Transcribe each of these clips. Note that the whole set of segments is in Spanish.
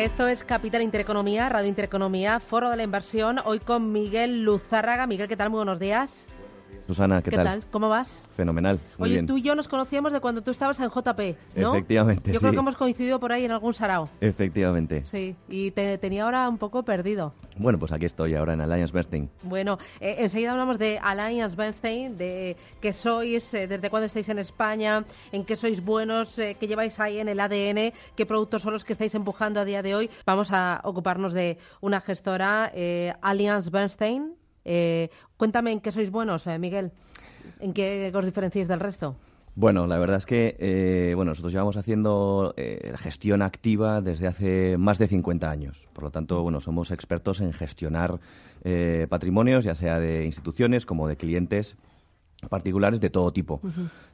Esto es Capital Intereconomía, Radio Intereconomía, Foro de la Inversión, hoy con Miguel Luzárraga. Miguel, ¿qué tal? Muy buenos días. Susana, ¿qué, ¿Qué tal? ¿Cómo vas? Fenomenal. Muy Oye, bien. tú y yo nos conocíamos de cuando tú estabas en JP, ¿no? Efectivamente, Yo creo que hemos coincidido por ahí en algún sarao. Efectivamente. Sí, y te tenía ahora un poco perdido. Bueno, pues aquí estoy ahora en Alliance Bernstein. Bueno, eh, enseguida hablamos de Alliance Bernstein, de qué sois, eh, desde cuándo estáis en España, en qué sois buenos, eh, qué lleváis ahí en el ADN, qué productos son los que estáis empujando a día de hoy. Vamos a ocuparnos de una gestora, Alliance Bernstein. Eh, cuéntame en qué sois buenos, eh, Miguel. ¿En qué os diferenciáis del resto? Bueno, la verdad es que eh, bueno, nosotros llevamos haciendo gestión activa desde hace más de 50 años. Por lo tanto, bueno, somos expertos en gestionar patrimonios, ya sea de instituciones como de clientes particulares de todo tipo.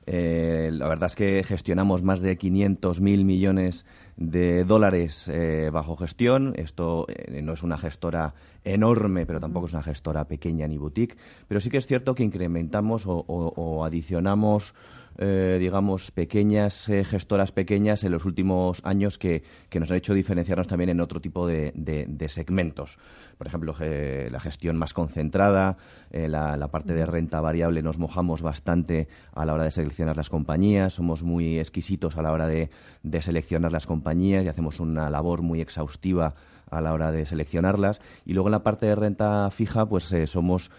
Eh, la verdad es que gestionamos más de 500.000 millones de dólares eh, bajo gestión. Esto eh, no es una gestora enorme, pero tampoco es una gestora pequeña ni boutique. Pero sí que es cierto que incrementamos o, o- o adicionamos eh, digamos, pequeñas eh, gestoras pequeñas en los últimos años que, que nos han hecho diferenciarnos también en otro tipo de, de- de segmentos. Por ejemplo, eh, la gestión más concentrada, eh, la, la parte de renta variable nos mojamos bastante a la hora de seleccionar las compañías, somos muy exquisitos a la hora de, de seleccionar las compañías y hacemos una labor muy exhaustiva a la hora de seleccionarlas. Y luego en la parte de renta fija, pues eh, somos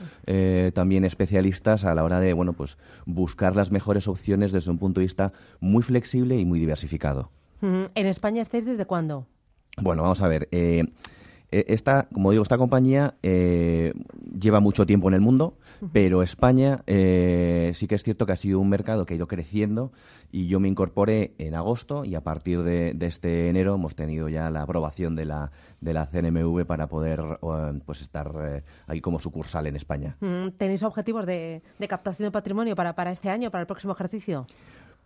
también especialistas a la hora de bueno, pues buscar las mejores opciones desde un punto de vista muy flexible y muy diversificado. ¿En España estáis desde cuándo? Bueno, vamos a ver. eh, esta, como digo, esta compañía eh, lleva mucho tiempo en el mundo, pero España eh, sí que es cierto que ha sido un mercado que ha ido creciendo y yo me incorporé en agosto y a partir de, de este enero hemos tenido ya la aprobación de la, de la CNMV para poder eh, pues estar eh, ahí como sucursal en España. Mm, ¿Tenéis objetivos de, de captación de patrimonio para, para este año, para el próximo ejercicio?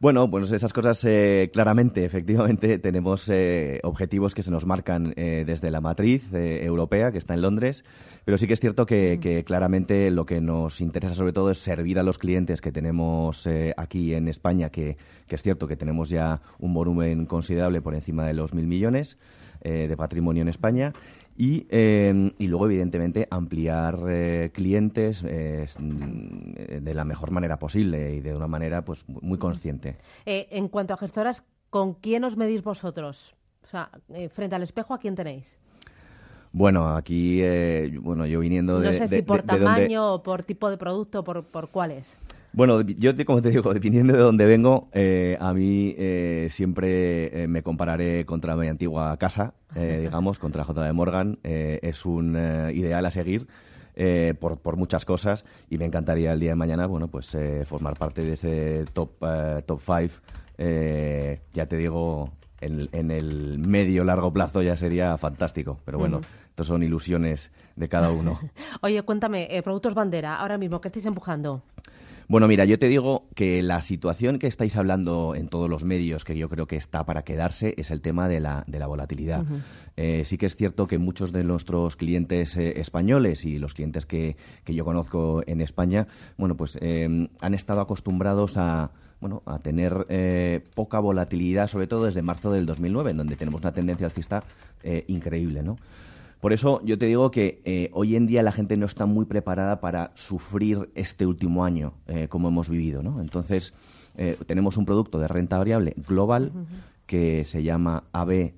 Bueno, pues esas cosas eh, claramente, efectivamente, tenemos eh, objetivos que se nos marcan eh, desde la matriz eh, europea, que está en Londres, pero sí que es cierto que, que claramente lo que nos interesa sobre todo es servir a los clientes que tenemos eh, aquí en España, que, que es cierto que tenemos ya un volumen considerable por encima de los mil millones eh, de patrimonio en España. Y, eh, y luego, evidentemente, ampliar eh, clientes eh, mm, de la mejor manera posible y de una manera pues muy consciente. Eh, en cuanto a gestoras, ¿con quién os medís vosotros? O sea, eh, frente al espejo, ¿a quién tenéis? Bueno, aquí, eh, bueno, yo viniendo No de... sé de- si por de- de donde- tamaño o por tipo de producto, por, por cuáles. Bueno, yo, te- como te digo, dependiendo de dónde vengo, eh, a mí eh, siempre eh, me compararé contra mi antigua casa, eh, digamos, contra JB Morgan. Eh, es un ideal a seguir. eh, por, por muchas cosas y me encantaría el día de mañana bueno pues eh, formar parte de ese top eh, top five eh, ya te digo en, en el medio largo plazo ya sería fantástico pero bueno estos son ilusiones de cada uno Oye, cuéntame, productos bandera, ahora mismo, ¿qué estáis empujando? Bueno, mira, yo te digo que la situación que estáis hablando en todos los medios, que yo creo que está para quedarse, es el tema de la, de la volatilidad. Eh, sí que es cierto que muchos de nuestros clientes eh, españoles y los clientes que, que yo conozco en España, bueno, pues eh, han estado acostumbrados a bueno, a tener eh, poca volatilidad, sobre todo desde marzo del 2009, en donde tenemos una tendencia alcista eh, increíble, ¿no? Por eso yo te digo que eh, hoy en día la gente no está muy preparada para sufrir este último año eh, como hemos vivido, ¿no? Entonces eh, tenemos un producto de renta variable global que se llama AB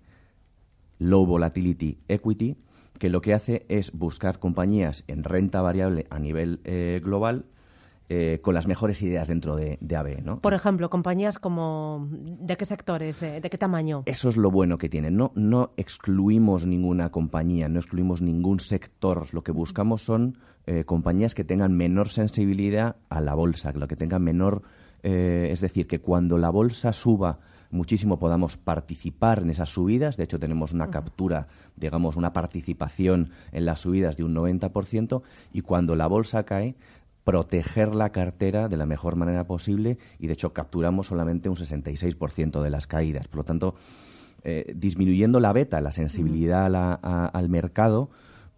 Low Volatility Equity, que lo que hace es buscar compañías en renta variable a nivel eh, global eh, con las mejores ideas dentro de, de AVE. ¿no? Por ejemplo, compañías como... ¿De qué sectores? ¿De qué tamaño? Eso es lo bueno que tienen. No, no excluimos ninguna compañía, no excluimos ningún sector. Lo que buscamos son eh, compañías que tengan menor sensibilidad a la bolsa, lo que tengan menor... Eh, es decir, que cuando la bolsa suba muchísimo podamos participar en esas subidas. De hecho, tenemos una captura, digamos, una participación en las subidas de un 90%. Y cuando la bolsa cae, proteger la cartera de la mejor manera posible y de hecho capturamos solamente un 66% de las caídas. Por lo tanto, eh, disminuyendo la beta, la sensibilidad al mercado,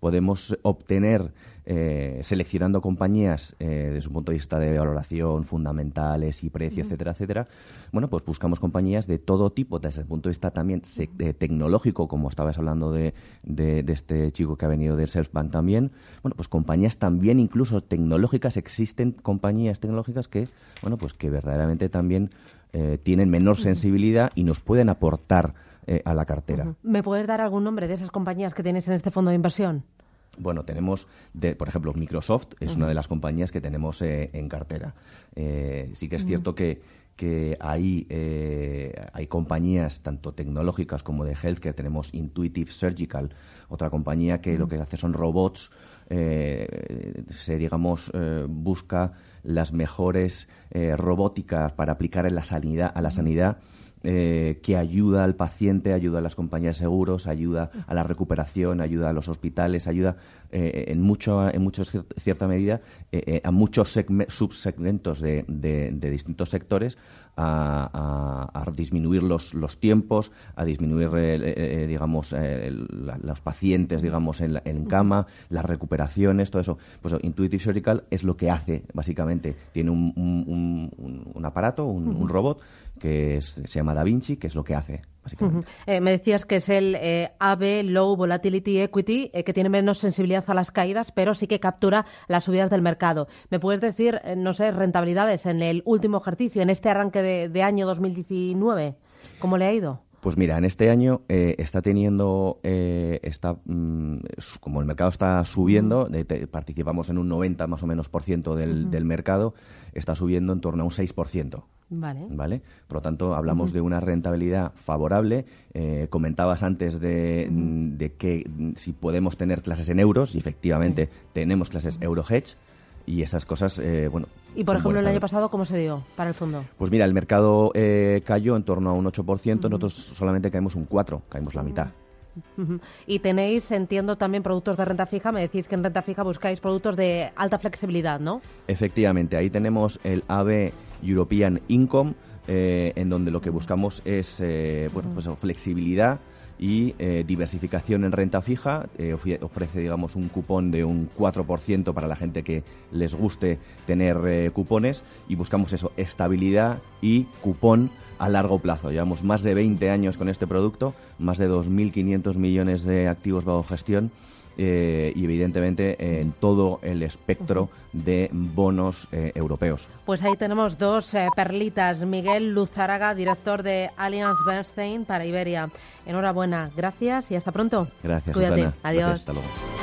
podemos obtener, eh, seleccionando compañías eh, desde un punto de vista de valoración, fundamentales y precio, etcétera, etcétera, bueno, pues buscamos compañías de todo tipo, desde el punto de vista también tecnológico, como estabas hablando de, de, este chico que ha venido de Selfbank también, bueno, pues compañías también incluso tecnológicas, existen compañías tecnológicas que, bueno, pues que verdaderamente también eh, tienen menor sensibilidad y nos pueden aportar a la cartera. ¿Me puedes dar algún nombre de esas compañías que tienes en este fondo de inversión? Bueno, tenemos, de, por ejemplo, Microsoft es una de las compañías que tenemos eh, en cartera. Eh, sí que es cierto que, que hay, eh, hay compañías tanto tecnológicas como de healthcare. Tenemos Intuitive Surgical, otra compañía que lo que hace son robots. se, digamos, busca las mejores robóticas para aplicar en la sanidad, a la sanidad eh, que ayuda al paciente, ayuda a las compañías de seguros, ayuda a la recuperación, ayuda a los hospitales, ayuda eh, en mucho, en mucho cierta medida eh, a muchos subsegmentos de, de, distintos sectores a, disminuir los, los, tiempos, a disminuir, digamos, los pacientes, digamos, en, en, cama, las recuperaciones, todo eso. Pues Intuitive Surgical es lo que hace, básicamente. Tiene un, un, un aparato, un, robot que se llama Da Vinci, que es lo que hace, básicamente. Eh, me decías que es el eh, AB Low Volatility Equity, eh, que tiene menos sensibilidad a las caídas, pero sí que captura las subidas del mercado. ¿Me puedes decir, no sé, rentabilidades en el último ejercicio, en este arranque de, de año 2019? ¿Cómo le ha ido? Pues mira, en este año eh, está teniendo, eh, está, mm, como el mercado está subiendo, participamos en un 90 más o menos por ciento del, del, mercado, está subiendo en torno a un 6%. Vale. ¿vale? Por lo tanto, hablamos de una rentabilidad favorable. Eh, comentabas antes de, de, que si podemos tener clases en euros, y efectivamente tenemos clases euro hedge y esas cosas, eh, bueno. ¿Y por ejemplo el año pasado cómo se dio para el fondo? Pues mira, el mercado eh, cayó en torno a un 8%, nosotros solamente caímos un 4%, caímos la mitad. Y tenéis, entiendo, también productos de renta fija. Me decís que en renta fija buscáis productos de alta flexibilidad, ¿no? Efectivamente, ahí tenemos el AB European Income, eh, en donde lo que buscamos es bueno, pues, flexibilidad y eh, diversificación en renta fija. Eh, ofrece, digamos, un cupón de un 4% para la gente que les guste tener eh, cupones y buscamos eso, estabilidad y cupón a largo plazo. Llevamos más de 20 años con este producto, más de 2.500 millones de activos bajo gestión eh, y evidentemente en todo el espectro de bonos eh, europeos. Pues ahí tenemos dos eh, perlitas. Miguel Luzaraga, director de Allianz Bernstein para Iberia. Enhorabuena, gracias y hasta pronto. Gracias, Cuídate. Susana. Adiós. hasta luego.